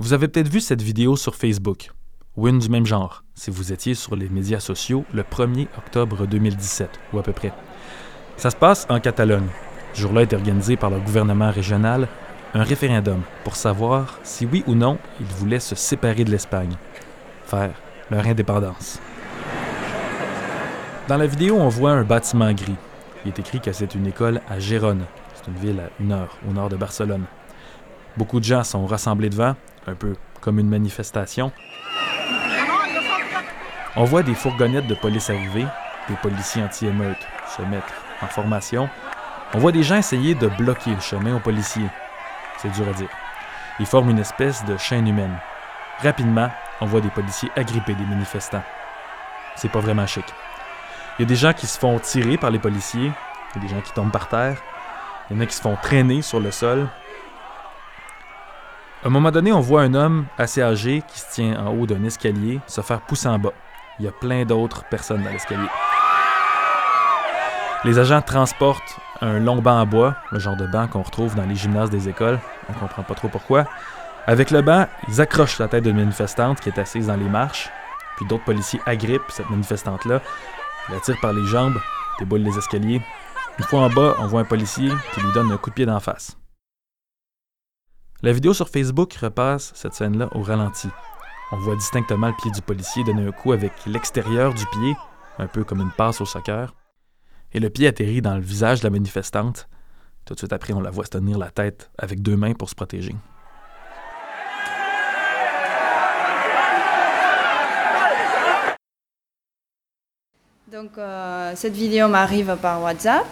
Vous avez peut-être vu cette vidéo sur Facebook, ou une du même genre, si vous étiez sur les médias sociaux le 1er octobre 2017, ou à peu près. Ça se passe en Catalogne. Ce jour-là est organisé par le gouvernement régional un référendum pour savoir si oui ou non ils voulaient se séparer de l'Espagne, faire leur indépendance. Dans la vidéo, on voit un bâtiment gris. Il est écrit que c'est une école à Gérone. C'est une ville à une heure au nord de Barcelone. Beaucoup de gens sont rassemblés devant, un peu comme une manifestation. On voit des fourgonnettes de police arriver, des policiers anti-émeutes se mettre en formation. On voit des gens essayer de bloquer le chemin aux policiers. C'est dur à dire. Ils forment une espèce de chaîne humaine. Rapidement, on voit des policiers agripper des manifestants. C'est pas vraiment chic. Il y a des gens qui se font tirer par les policiers, il y a des gens qui tombent par terre, il y en a qui se font traîner sur le sol. À un moment donné, on voit un homme assez âgé qui se tient en haut d'un escalier se faire pousser en bas. Il y a plein d'autres personnes dans l'escalier. Les agents transportent un long banc en bois, le genre de banc qu'on retrouve dans les gymnases des écoles, on comprend pas trop pourquoi. Avec le banc, ils accrochent la tête d'une manifestante qui est assise dans les marches, puis d'autres policiers agrippent cette manifestante-là, la tirent par les jambes, déboulent les escaliers. Une fois en bas, on voit un policier qui lui donne un coup de pied d'en face. La vidéo sur Facebook repasse cette scène-là au ralenti. On voit distinctement le pied du policier donner un coup avec l'extérieur du pied, un peu comme une passe au soccer et le pied atterrit dans le visage de la manifestante. Tout de suite après, on la voit se tenir la tête avec deux mains pour se protéger. Donc, euh, cette vidéo m'arrive par WhatsApp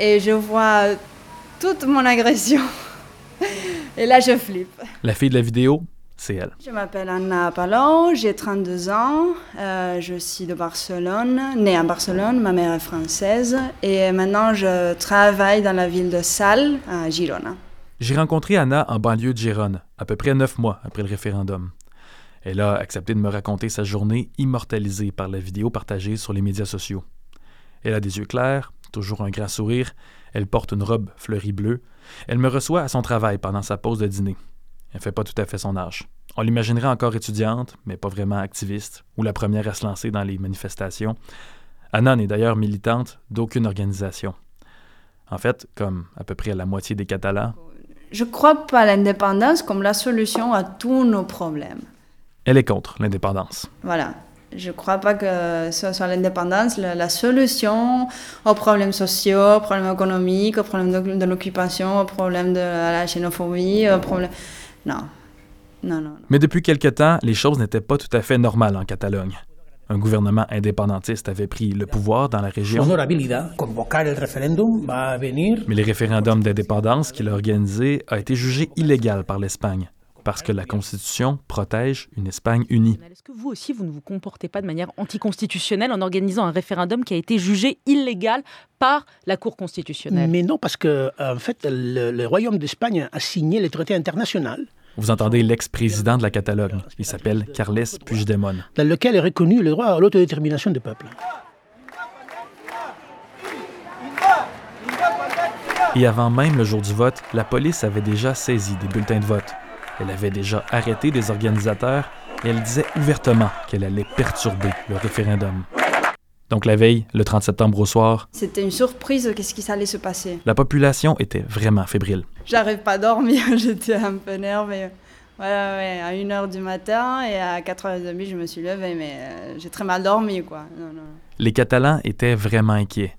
et je vois toute mon agression. et là, je flippe. La fille de la vidéo, c'est elle. Je m'appelle Anna Palon, j'ai 32 ans, euh, je suis de Barcelone, née à Barcelone, ma mère est française et maintenant je travaille dans la ville de Sal, à Girona. J'ai rencontré Anna en banlieue de Gérone, à peu près neuf mois après le référendum. Elle a accepté de me raconter sa journée immortalisée par la vidéo partagée sur les médias sociaux. Elle a des yeux clairs, toujours un grand sourire, elle porte une robe fleurie bleue, elle me reçoit à son travail pendant sa pause de dîner. Elle fait pas tout à fait son âge. On l'imaginerait encore étudiante, mais pas vraiment activiste, ou la première à se lancer dans les manifestations. Anna n'est d'ailleurs militante d'aucune organisation. En fait, comme à peu près la moitié des Catalans. Je crois pas à l'indépendance comme la solution à tous nos problèmes. Elle est contre l'indépendance. Voilà. Je ne crois pas que ce soit l'indépendance la, solution aux problèmes sociaux, aux problèmes économiques, aux problèmes de, de l'occupation, aux problèmes de la xénophobie, aux problèmes... Non. Non, non, Mais depuis quelque temps, les choses n'étaient pas tout à fait normales en Catalogne. Un gouvernement indépendantiste avait pris le pouvoir dans la région. Mais le référendum d'indépendance qu'il a organisé a été jugé illégal par l'Espagne parce que la Constitution protège une Espagne unie. Est-ce que vous aussi, vous ne vous comportez pas de manière anticonstitutionnelle en organisant un référendum qui a été jugé illégal par la Cour constitutionnelle? Mais non, parce que en fait, le, le Royaume d'Espagne a signé les traités internationaux vous entendez l'ex-président de la Catalogne. Il s'appelle Carles Puigdemont. Dans lequel est reconnu le droit à l'autodétermination du peuple. Et avant même le jour du vote, la police avait déjà saisi des bulletins de vote. Elle avait déjà arrêté des organisateurs et elle disait ouvertement qu'elle allait perturber le référendum. Donc la veille, le 30 septembre au soir. C'était une surprise, qu'est-ce qui allait se passer? La population était vraiment fébrile. J'arrive pas à dormir, j'étais un peu nerveux. Ouais, ouais, à 1h du matin et à 4h30, je me suis levée, mais euh, j'ai très mal dormi, quoi. Les Catalans étaient vraiment inquiets.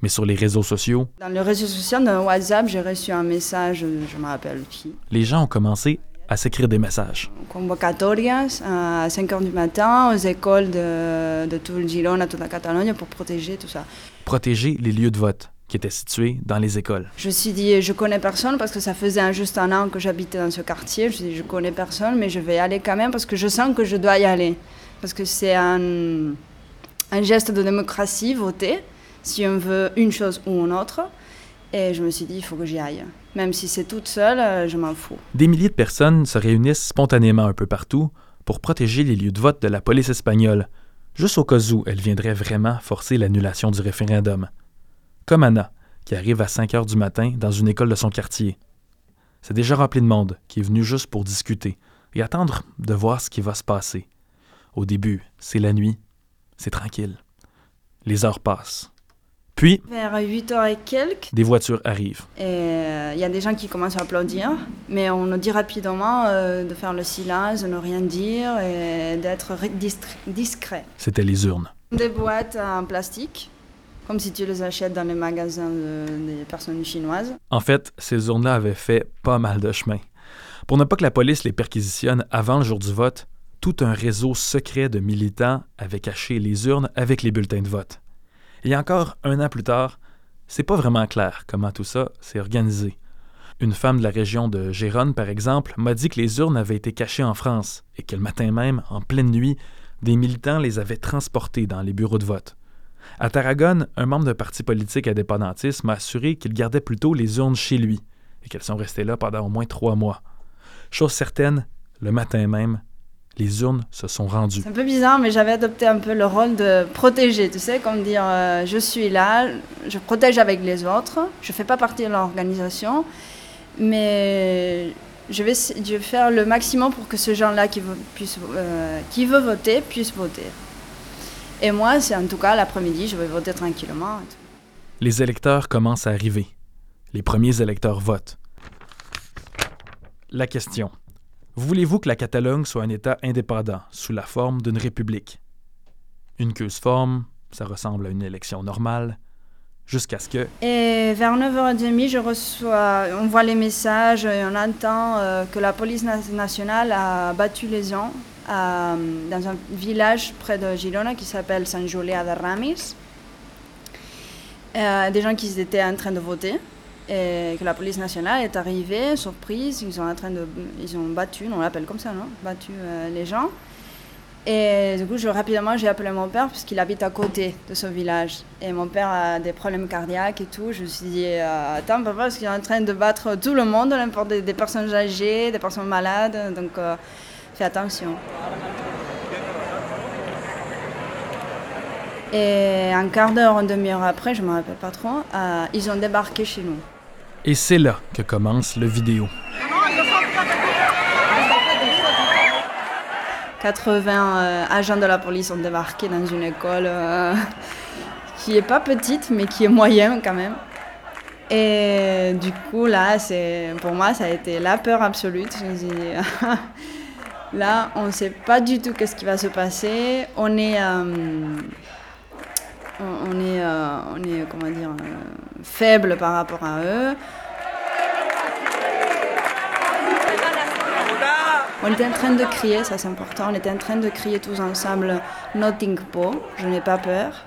Mais sur les réseaux sociaux. Dans les réseaux sociaux, dans WhatsApp, j'ai reçu un message, je me rappelle qui. Les gens ont commencé à s'écrire des messages. Convocatorias à 5 h du matin aux écoles de, de tout le Girona, toute la Catalogne pour protéger tout ça. Protéger les lieux de vote qui étaient situés dans les écoles. Je me suis dit, je connais personne parce que ça faisait juste un an que j'habitais dans ce quartier. Je me suis dit, je connais personne, mais je vais y aller quand même parce que je sens que je dois y aller. Parce que c'est un, un geste de démocratie, voter, si on veut une chose ou une autre. Et je me suis dit, il faut que j'y aille. Même si c'est toute seule, euh, je m'en fous. Des milliers de personnes se réunissent spontanément un peu partout pour protéger les lieux de vote de la police espagnole, juste au cas où elle viendrait vraiment forcer l'annulation du référendum. Comme Anna, qui arrive à 5 heures du matin dans une école de son quartier. C'est déjà rempli de monde qui est venu juste pour discuter et attendre de voir ce qui va se passer. Au début, c'est la nuit, c'est tranquille. Les heures passent. Puis, Vers 8h et quelques, des voitures arrivent. et euh, il y a des gens qui commencent à applaudir, mais on nous dit rapidement euh, de faire le silence, de ne rien dire et d'être discret. C'était les urnes. Des boîtes en plastique, comme si tu les achètes dans les magasins de- des personnes chinoises. En fait, ces urnes-là avaient fait pas mal de chemin. Pour ne pas que la police les perquisitionne avant le jour du vote, tout un réseau secret de militants avait caché les urnes avec les bulletins de vote. Et encore un an plus tard, c'est pas vraiment clair comment tout ça s'est organisé. Une femme de la région de Gérone, par exemple, m'a dit que les urnes avaient été cachées en France et que le matin même, en pleine nuit, des militants les avaient transportées dans les bureaux de vote. À Tarragone, un membre d'un parti politique indépendantiste m'a assuré qu'il gardait plutôt les urnes chez lui et qu'elles sont restées là pendant au moins trois mois. Chose certaine, le matin même, les urnes se sont rendues. C'est un peu bizarre, mais j'avais adopté un peu le rôle de protéger, tu sais, comme dire euh, je suis là, je protège avec les autres, je fais pas partie de l'organisation, mais je vais, s- je vais faire le maximum pour que ce gens-là qui, euh, qui veut voter puisse voter. Et moi, c'est en tout cas l'après-midi, je vais voter tranquillement. Les électeurs commencent à arriver. Les premiers électeurs votent. La question. Voulez-vous que la Catalogne soit un État indépendant, sous la forme d'une république? Une queuse forme, ça ressemble à une élection normale, jusqu'à ce que Et vers 9h30, je reçois, on voit les messages et on entend euh, que la police na- nationale a battu les gens à- dans un village près de Girona qui s'appelle San Julià de Ramis. Euh, des gens qui étaient en train de voter et que la police nationale est arrivée, surprise, ils sont en train de, ils ont battu, on l'appelle comme ça, non? Battu euh, les gens. Et du coup, je, rapidement, j'ai appelé mon père parce qu'il habite à côté de ce village. Et mon père a des problèmes cardiaques et tout. Je me suis dit, euh, attends, papa, parce qu'il est en train de battre tout le monde, n'importe des, des personnes âgées, des personnes malades. Donc, euh, fais attention. Et un quart d'heure, une demi-heure après, je ne me rappelle pas trop, ils ont débarqué chez nous. Et c'est là que commence le vidéo. 80 euh, agents de la police ont débarqué dans une école euh, qui est pas petite, mais qui est moyenne quand même. Et du coup, là, c'est pour moi, ça a été la peur absolue. Je me suis dit, là, on ne sait pas du tout qu'est-ce qui va se passer. On est, euh, on, est, on est, comment dire, faible par rapport à eux. On était en train de crier, ça c'est important, on était en train de crier tous ensemble Nothing Po, je n'ai pas peur.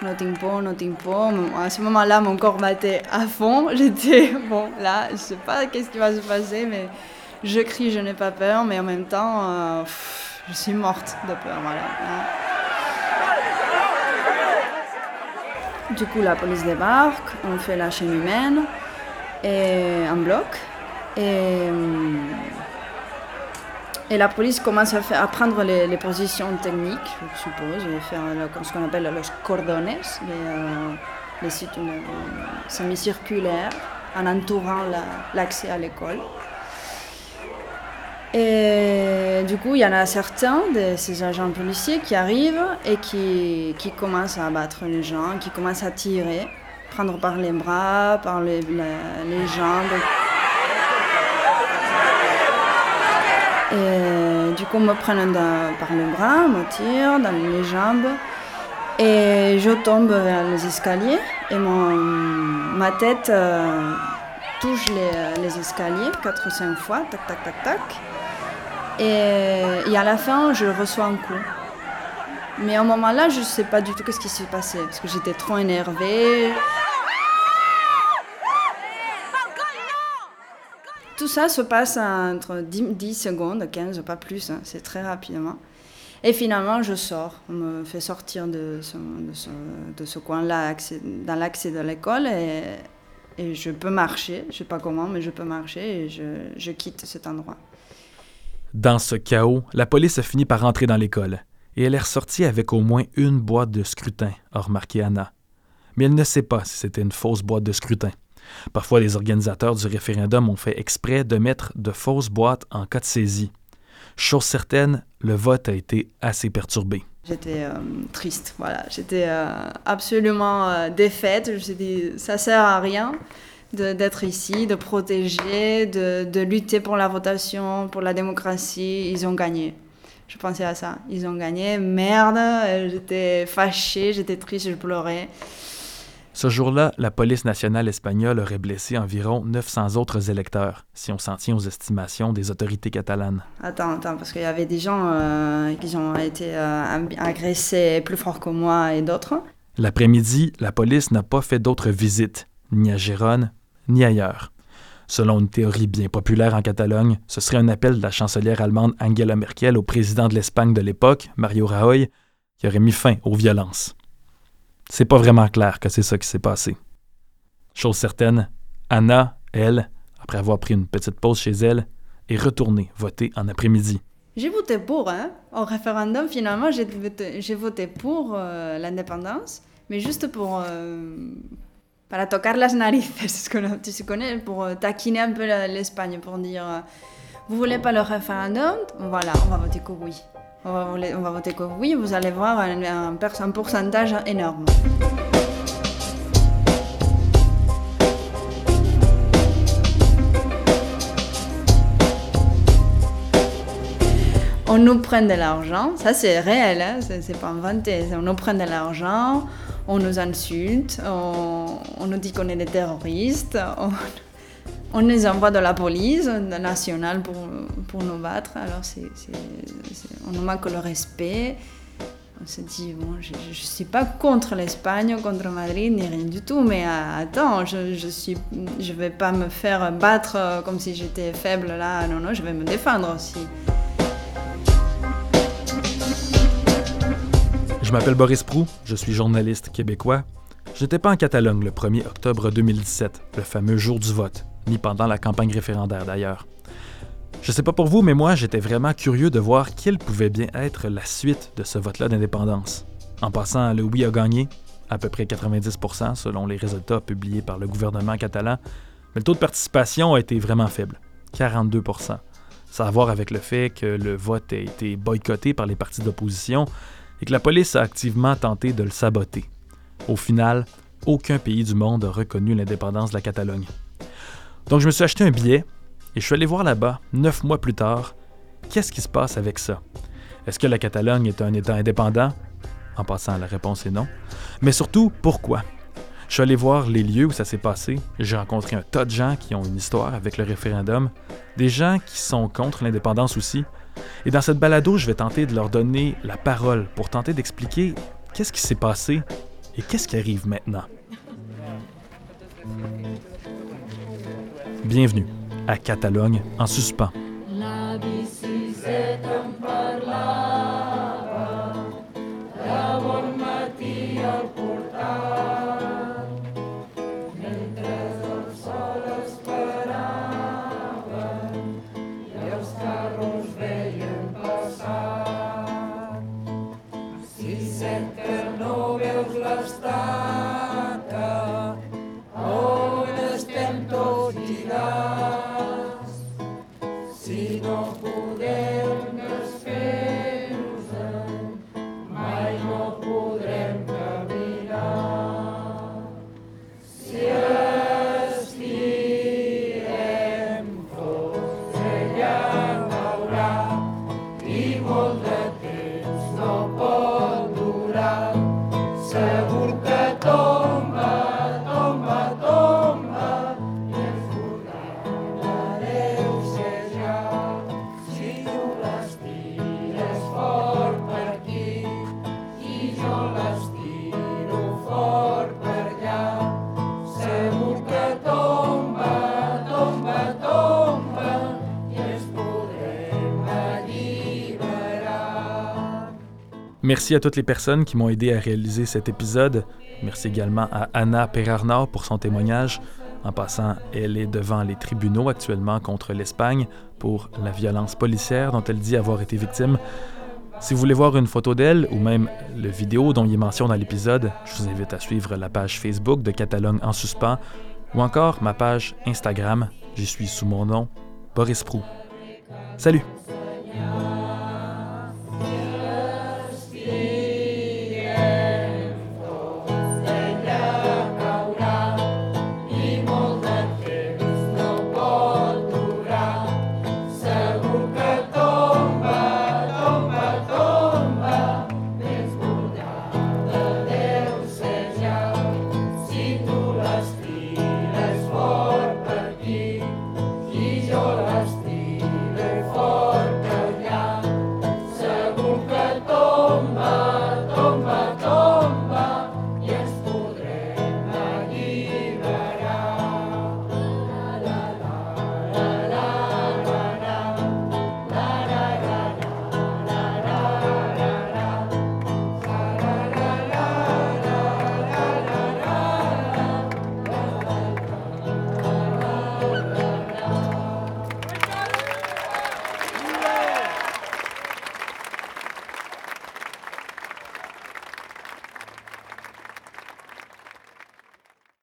Nothing Po, Nothing Po. À ce moment-là, mon corps battait à fond. J'étais, bon, là, je sais pas qu'est-ce qui va se passer, mais je crie, je n'ai pas peur, mais en même temps, euh, je suis morte de peur, voilà. Du coup, la police débarque, on fait la chaîne humaine, et un bloc, et. Et la police commence à, faire, prendre les, positions techniques, je suppose, et faire le- ce qu'on appelle les cordones, les, euh, sites euh, semi-circulaires, en entourant la- l'accès à l'école. Et du coup, il y en a certains de ces agents policiers qui arrivent et qui, qui commencent à abattre les gens, qui commencent à tirer, prendre par les bras, par les, les jambes. Et du coup, me prennent dans- par le bras, me tirent dans les jambes. Et je tombe vers les escaliers. Et mon, ma tête euh, touche les, les escaliers 4 ou 5 fois, tac, tac, tac, tac. Et, et à la fin, je reçois un coup. Mais au moment-là, je ne sais pas du tout ce qui s'est passé. Parce que j'étais trop énervée. Tout ça se passe entre 10, 10 secondes, 15, pas plus, hein, c'est très rapidement. Et finalement, je sors. On me fait sortir de ce, coin-là, dans l'accès de l'école, et, je peux marcher. Je ne sais pas comment, mais je peux marcher et je, je quitte cet endroit. Dans ce chaos, la police a fini par rentrer dans l'école et elle est ressortie avec au moins une boîte de scrutin, a remarqué Anna. Mais elle ne sait pas si c'était une fausse boîte de scrutin. Parfois, les organisateurs du référendum ont fait exprès de mettre de fausses boîtes en cas de saisie. Chose certaine, le vote a été assez perturbé. J'étais euh, triste, voilà. J'étais euh, absolument euh, défaite. Je me suis dit, ça sert à rien d'être ici, de protéger, de, de, lutter pour la votation, pour la démocratie. Ils ont gagné. Je pensais à ça. Ils ont gagné. Merde, j'étais fâchée, j'étais triste, je pleurais. Ce jour-là, la police nationale espagnole aurait blessé environ 900 autres électeurs, si on s'en tient aux estimations des autorités catalanes. Attends, attends, parce qu'il y avait des gens euh, qui ont été euh, agressés plus fort que moi et d'autres. L'après-midi, la police n'a pas fait d'autres visites, ni à Gérone, ni ailleurs. Selon une théorie bien populaire en Catalogne, ce serait un appel de la chancelière allemande Angela Merkel au président de l'Espagne de l'époque, Mario Rajoy, qui aurait mis fin aux violences. C'est pas vraiment clair que c'est ça qui s'est passé. Chose certaine, Anna, elle, après avoir pris une petite pause chez elle, est retournée voter en après-midi. J'ai voté pour, hein. Au référendum, finalement, j'ai voté, pour euh, l'indépendance, mais juste pour. Euh, para tocar las narices, tu connais, pour euh, taquiner un peu l'Espagne, pour dire Vous voulez pas le référendum? Voilà, on va voter que oui on va, voter que oui, vous allez voir un, pourcentage énorme. on nous prend de l'argent, ça c'est réel, hein, c'est pas inventé, on nous prend de l'argent, on nous insulte, on, nous dit qu'on est des terroristes, on nous envoie de la police nationale pour, pour nous battre. Alors, on nous manque le respect. On se dit, bon, je ne suis pas contre l'Espagne, contre Madrid, ni rien du tout, mais euh, attends, je ne je vais pas me faire battre euh, comme si j'étais faible là. Non, non, je vais me défendre aussi. Je m'appelle Boris Prou, je suis journaliste québécois. Je n'étais pas en Catalogne le 1er octobre 2017, le fameux jour du vote ni pendant la campagne référendaire d'ailleurs. Je sais pas pour vous, mais moi, j'étais vraiment curieux de voir quelle pouvait bien être la suite de ce vote-là d'indépendance. En passant, le oui a gagné, à peu près 90% selon les résultats publiés par le gouvernement catalan, mais le taux de participation a été vraiment faible, 42%. Ça à voir avec le fait que le vote a été boycotté par les partis d'opposition et que la police a activement tenté de le saboter. Au final, aucun pays du monde a reconnu l'indépendance de la Catalogne. Donc je me suis acheté un billet et je suis allé voir là-bas, neuf mois plus tard, qu'est-ce qui se passe avec ça? Est-ce que la Catalogne est un État indépendant? En passant, la réponse est non. Mais surtout, pourquoi? Je suis allé voir les lieux où ça s'est passé. J'ai rencontré un tas de gens qui ont une histoire avec le référendum, des gens qui sont contre l'indépendance aussi. Et dans cette balado, je vais tenter de leur donner la parole pour tenter d'expliquer qu'est-ce qui s'est passé et qu'est-ce qui arrive maintenant. Bienvenue à Catalogne en suspens. Merci à toutes les personnes qui m'ont aidé à réaliser cet épisode. Merci également à Anna Perarnard pour son témoignage. En passant, elle est devant les tribunaux actuellement contre l'Espagne pour la violence policière dont elle dit avoir été victime. Si vous voulez voir une photo d'elle ou même le vidéo dont il est mention dans l'épisode, je vous invite à suivre la page Facebook de Catalogne en suspens ou encore ma page Instagram, j'y suis sous mon nom, Boris Prou. Salut!